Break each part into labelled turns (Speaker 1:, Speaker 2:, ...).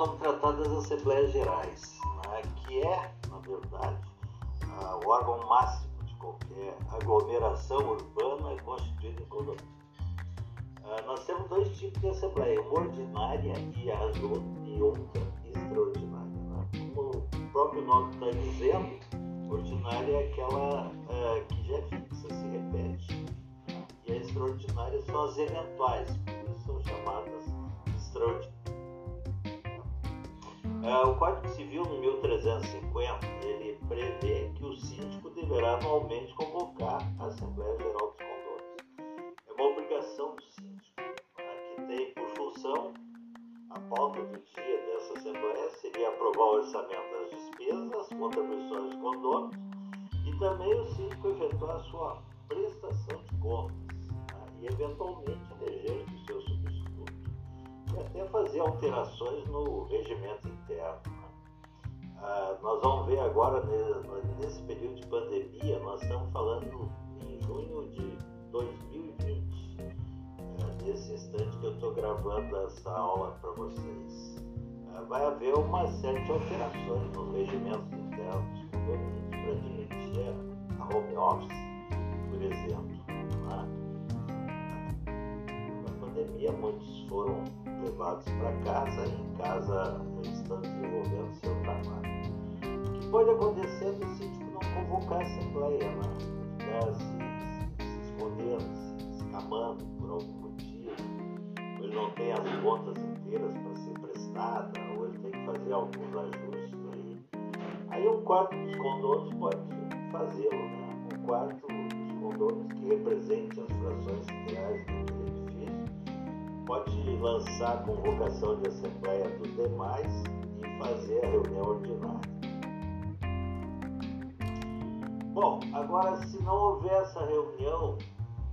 Speaker 1: vamos tratar das Assembleias Gerais, né, que é, na verdade, o órgão máximo de qualquer aglomeração urbana constituída em condomínio. Uh, nós temos dois tipos de Assembleia, uma ordinária e, a, e outra extraordinária. Né? Como o próprio nome está dizendo, ordinária é aquela uh, que já é fixa, se repete. E a extraordinária são as eventuais, por isso são chamadas extraordinárias. Uh, o Código Civil, no 1350, ele prevê que o síndico deverá anualmente convocar a Assembleia Geral dos Condôminos. É uma obrigação do síndico, né, que tem por função a pauta do dia dessa Assembleia seria aprovar o orçamento das despesas, as contribuições dos condôminos e também o síndico efetuar a sua prestação de contas né, e, eventualmente, eleger até fazer alterações no regimento interno. Né. Ah, nós vamos ver agora, nesse período de pandemia, nós estamos falando em junho de 2020, é, nesse instante que eu estou gravando essa aula para vocês vai haver uma série de alterações nos regimentos internos para admitir a home office, por exemplo. Né? Pandemia, muitos foram levados para casa e em casa estão desenvolvendo seu trabalho. O que pode acontecer se o síndico não convocar a assembleia, né? ficar se, se escondendo, se escamando por algum motivo, ele não tem as contas inteiras para ser prestada, tem que fazer alguns ajustes aí. Aí o quarto dos condôminos pode fazê-lo, né? O quarto dos condôminos que represente as frações daquele edifício pode lançar a convocação de assembleia dos demais e fazer a reunião ordinária. Bom, agora se não houver essa reunião,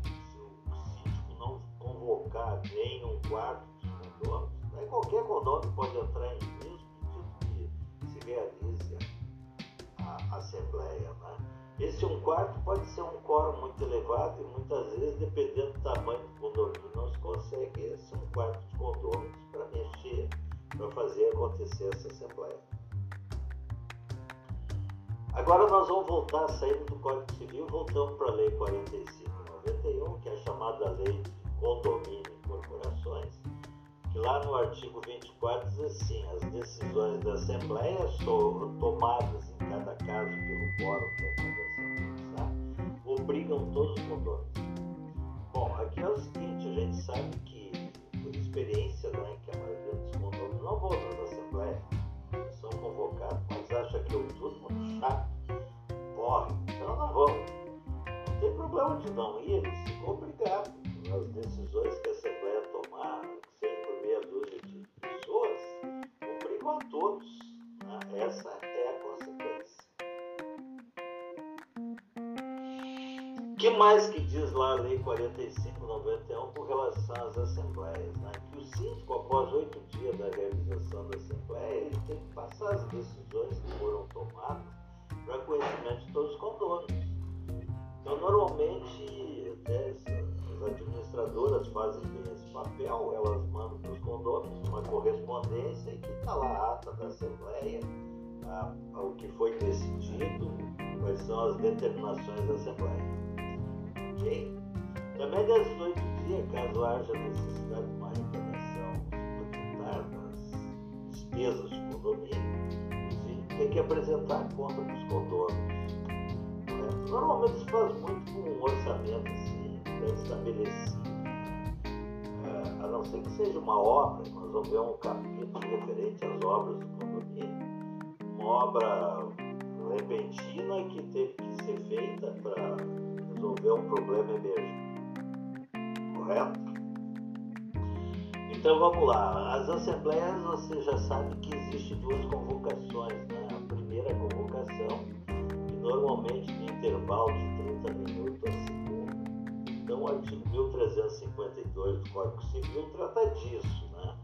Speaker 1: se o síndico não convocar nem um quarto dos condôminos, né, qualquer condômino pode entrar em realize a assembleia. Né? Esse um quarto pode ser um quórum muito elevado e muitas vezes, dependendo do tamanho do condomínio, não se consegue esse um quarto de condôminos para mexer, para fazer acontecer essa assembleia. Agora nós vamos voltar, saindo do Código Civil, voltamos para a Lei 4591, que é a chamada Lei de Condomínio e Corporações, Lá no artigo 24 diz assim: as decisões da Assembleia são tomadas em cada Obrigam todos os condôminos. Bom, aqui é o seguinte: a gente sabe que, por experiência, né, que a maioria dos condôminos não vão nas assembleias, são convocados, mas acha que eu tudo muito chato, morre, então não vão. Não tem problema de não ir, eles ficam obrigados nas decisões que a Assembleia tomar a todos. Né? Essa é que mais que diz lá a Lei 4591 com relação às assembleias? Né? Que o síndico, após oito dias da realização da assembleia, ele tem que passar as decisões que foram tomadas para conhecimento de todos os condôminos. Então, normalmente, até as administradoras fazem esse papel, elas mandam para os condôminos uma correspondência e que está lá a ata da Assembleia, a, a, o que foi decidido, quais são as determinações da Assembleia. Ok? Também desses oito dias, caso haja necessidade de uma arrecadação suplementar das despesas de condomínio, tem que apresentar a conta para os condôminos. Né? Normalmente se faz muito com um orçamento assim, pré-estabelecido a não ser que seja uma obra, nós vamos ver um capítulo referente às obras do condomínio, uma obra repentina que teve que ser feita para resolver um problema emergente. Correto? Então vamos lá. As assembleias você já sabe que existem duas convocações. Né? A primeira convocação, que normalmente tem intervalo de 30 minutos a segunda então, o artigo 1352 do Código Civil trata disso, né?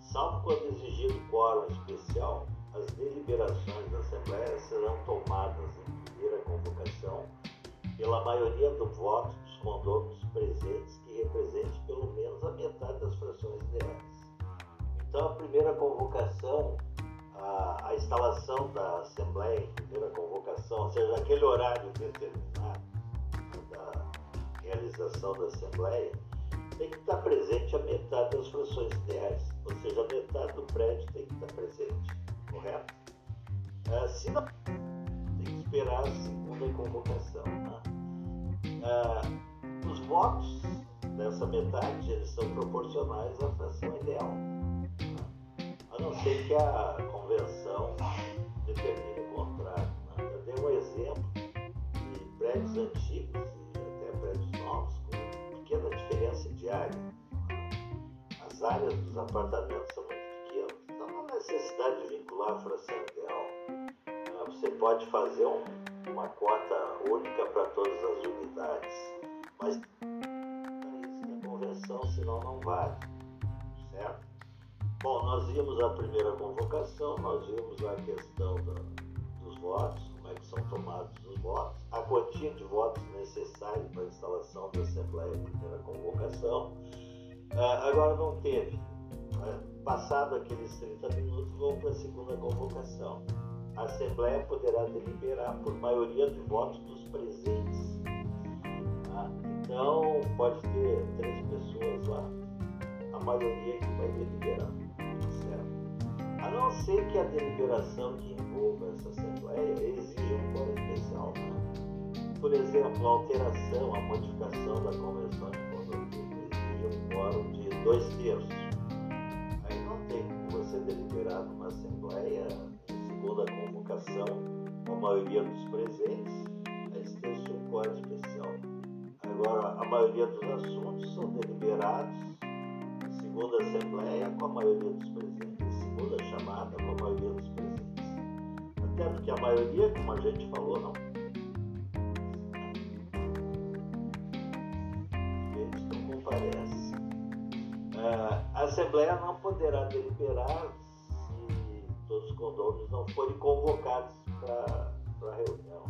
Speaker 1: Salvo quando exigido quórum especial, as deliberações da Assembleia serão tomadas em primeira convocação pela maioria do voto dos condôminos presentes que represente pelo menos a metade das frações ideais. Então, a primeira convocação, a, a instalação da Assembleia, a primeira convocação, ou seja, aquele horário determinado da realização da Assembleia, tem que estar presente a metade das frações ideais, ou seja, a metade do prédio tem que estar presente, correto? É, se não, esperar a segunda convocação. Né? É, os votos dessa metade eles são proporcionais à fração ideal, né? a não ser que a convenção determine o contrário. Né? Eu dei um exemplo de prédios antigos e até prédios novos com pequena diferença de área. As áreas dos apartamentos são muito pequenas, então não há necessidade de vincular a fração ideal. Você pode fazer um, uma cota única para todas as unidades, mas a convenção, senão não vale, certo? Bom, nós vimos a primeira convocação, nós vimos a questão dos votos, como é que são tomados os votos, a quantia de votos necessária para a instalação da Assembleia, primeira convocação. Ah, agora não teve. Ah, passado aqueles 30 minutos, vamos para a segunda convocação. A Assembleia poderá deliberar por maioria de votos dos presentes. Ah, então, pode ter três pessoas lá, a maioria que vai deliberar. Certo? A não ser que a deliberação que envolva essa Assembleia exija um quórum especial. Né? Por exemplo, a alteração, a modificação da Convenção de Condomínio exige um quórum de dois terços. Aí não tem como você deliberar numa Assembleia com a maioria dos presentes, você tem quórum especial. Agora, a maioria dos assuntos são deliberados em segunda Assembleia com a maioria dos presentes, em segunda chamada com a maioria dos presentes. Até porque a maioria, como a gente falou, não a Assembleia não poderá deliberar condôminos não forem convocados para a reunião.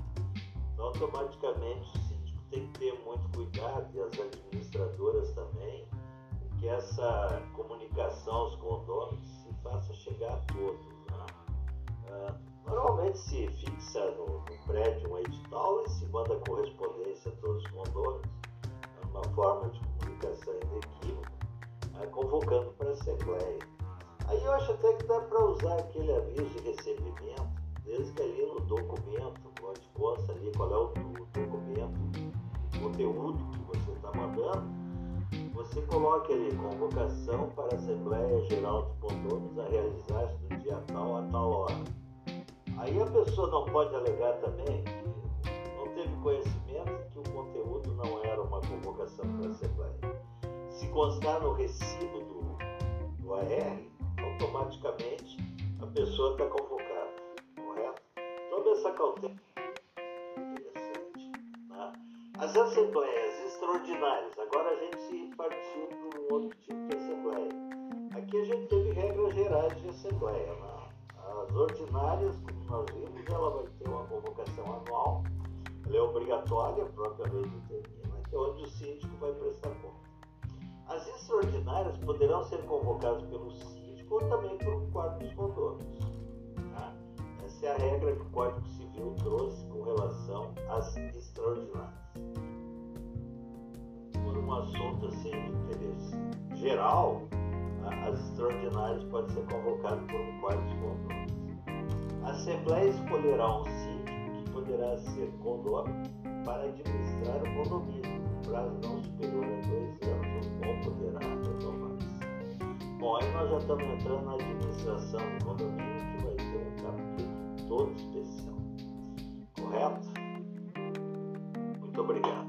Speaker 1: Então, automaticamente, o síndico tem que ter muito cuidado, e as administradoras também, que essa comunicação aos condôminos se faça chegar a todos. Né? Ah, normalmente se fixa no, no, prédio um edital e se manda correspondência a todos os condôminos, é uma forma de comunicação inequívoca né, convocando para a Assembleia. Aí eu acho até que dá para usar aquele aviso de recebimento, desde que ali no documento, onde consta ali qual é o, documento, o conteúdo que você está mandando, você coloque ali convocação para a Assembleia Geral de Condôminos a realizar-se dia tal a tal hora. Aí a pessoa não pode alegar também que não teve conhecimento que o conteúdo não era uma convocação para a Assembleia se constar no recibo do, do AR, automaticamente a pessoa está convocada, correto? Tome essa cautela. Interessante. Né? As assembleias extraordinárias, agora a gente partiu para um outro tipo de assembleia. Aqui a gente teve regras gerais de assembleia. Né? As ordinárias, como nós vimos, ela vai ter uma convocação anual, ela é obrigatória, a própria lei determina, que é onde o síndico vai prestar conta. As extraordinárias poderão ser convocadas pelo síndico ou também por dos condôminos. Tá? Essa é a regra que o Código Civil trouxe com relação às extraordinárias. Por um assunto assim de interesse geral, as extraordinárias podem ser convocadas por um quarto dos condôminos. A Assembleia escolherá um síndico que poderá ser condômino para administrar o condomínio, prazo não superior a dois anos ou poderá. Bom, aí nós já estamos entrando na administração do condomínio, que vai ter um capítulo todo especial. Correto? Muito obrigado.